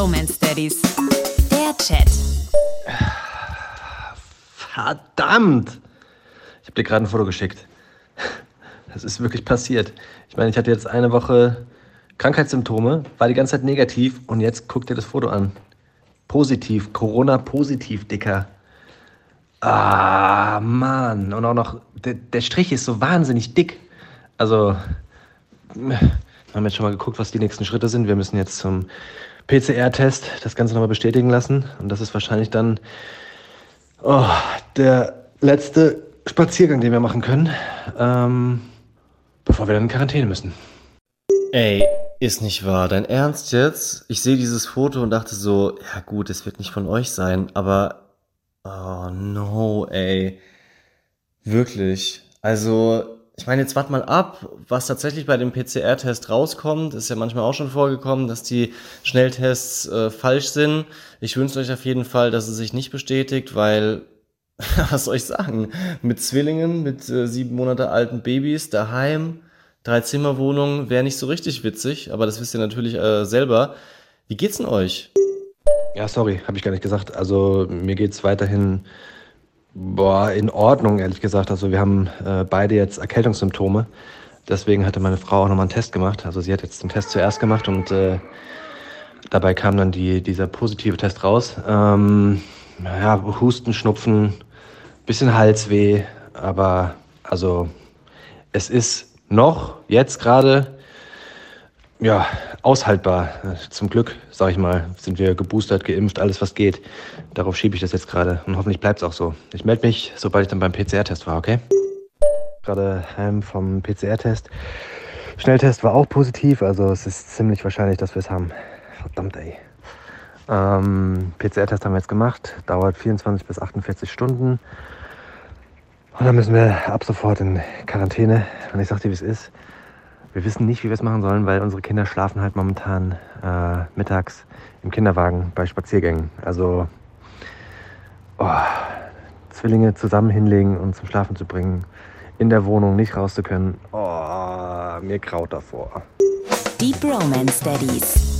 Bromance Daddies. Der Chat. Verdammt! Ich habe dir gerade ein Foto geschickt. Das ist wirklich passiert. Ich meine, ich hatte jetzt eine Woche Krankheitssymptome, war die ganze Zeit negativ und jetzt guck dir das Foto an. Positiv, Corona-positiv, Dicker. Ah, Mann. Und auch noch, der, der Strich ist so wahnsinnig dick. Also, haben jetzt schon mal geguckt, was die nächsten Schritte sind. Wir müssen jetzt zum PCR-Test das Ganze nochmal bestätigen lassen. Und das ist wahrscheinlich dann oh, der letzte Spaziergang, den wir machen können, ähm, bevor wir dann in Quarantäne müssen. Ey, ist nicht wahr. Dein Ernst jetzt? Ich sehe dieses Foto und dachte so, ja gut, es wird nicht von euch sein, aber oh no, ey. Wirklich. Also, ich meine, jetzt wart mal ab, was tatsächlich bei dem PCR-Test rauskommt. Ist ja manchmal auch schon vorgekommen, dass die Schnelltests äh, falsch sind. Ich wünsche euch auf jeden Fall, dass es sich nicht bestätigt, weil, was soll ich sagen, mit Zwillingen, mit äh, sieben Monate alten Babys daheim, Drei-Zimmer-Wohnung wäre nicht so richtig witzig, aber das wisst ihr natürlich äh, selber. Wie geht's denn euch? Ja, sorry, habe ich gar nicht gesagt. Also mir geht's weiterhin boah, in Ordnung, ehrlich gesagt. Also wir haben äh, beide jetzt Erkältungssymptome. Deswegen hatte meine Frau auch nochmal einen Test gemacht. Also sie hat jetzt den Test zuerst gemacht und äh, dabei kam dann die, dieser positive Test raus. Ähm, ja, Husten, Schnupfen, bisschen Halsweh, aber also es ist noch jetzt gerade ja, aushaltbar. Zum Glück, sag ich mal, sind wir geboostert, geimpft, alles was geht. Darauf schiebe ich das jetzt gerade und hoffentlich bleibt es auch so. Ich melde mich, sobald ich dann beim PCR-Test war, okay? Gerade heim vom PCR-Test. Schnelltest war auch positiv, also es ist ziemlich wahrscheinlich, dass wir es haben. Verdammt, ey. Ähm, PCR-Test haben wir jetzt gemacht, dauert 24 bis 48 Stunden. Und dann müssen wir ab sofort in Quarantäne. Und ich sag dir, wie es ist. Wir wissen nicht, wie wir es machen sollen, weil unsere Kinder schlafen halt momentan äh, mittags im Kinderwagen bei Spaziergängen. Also oh, Zwillinge zusammen hinlegen und zum Schlafen zu bringen, in der Wohnung nicht raus zu können. Oh, mir kraut davor. Die Bromance Daddies.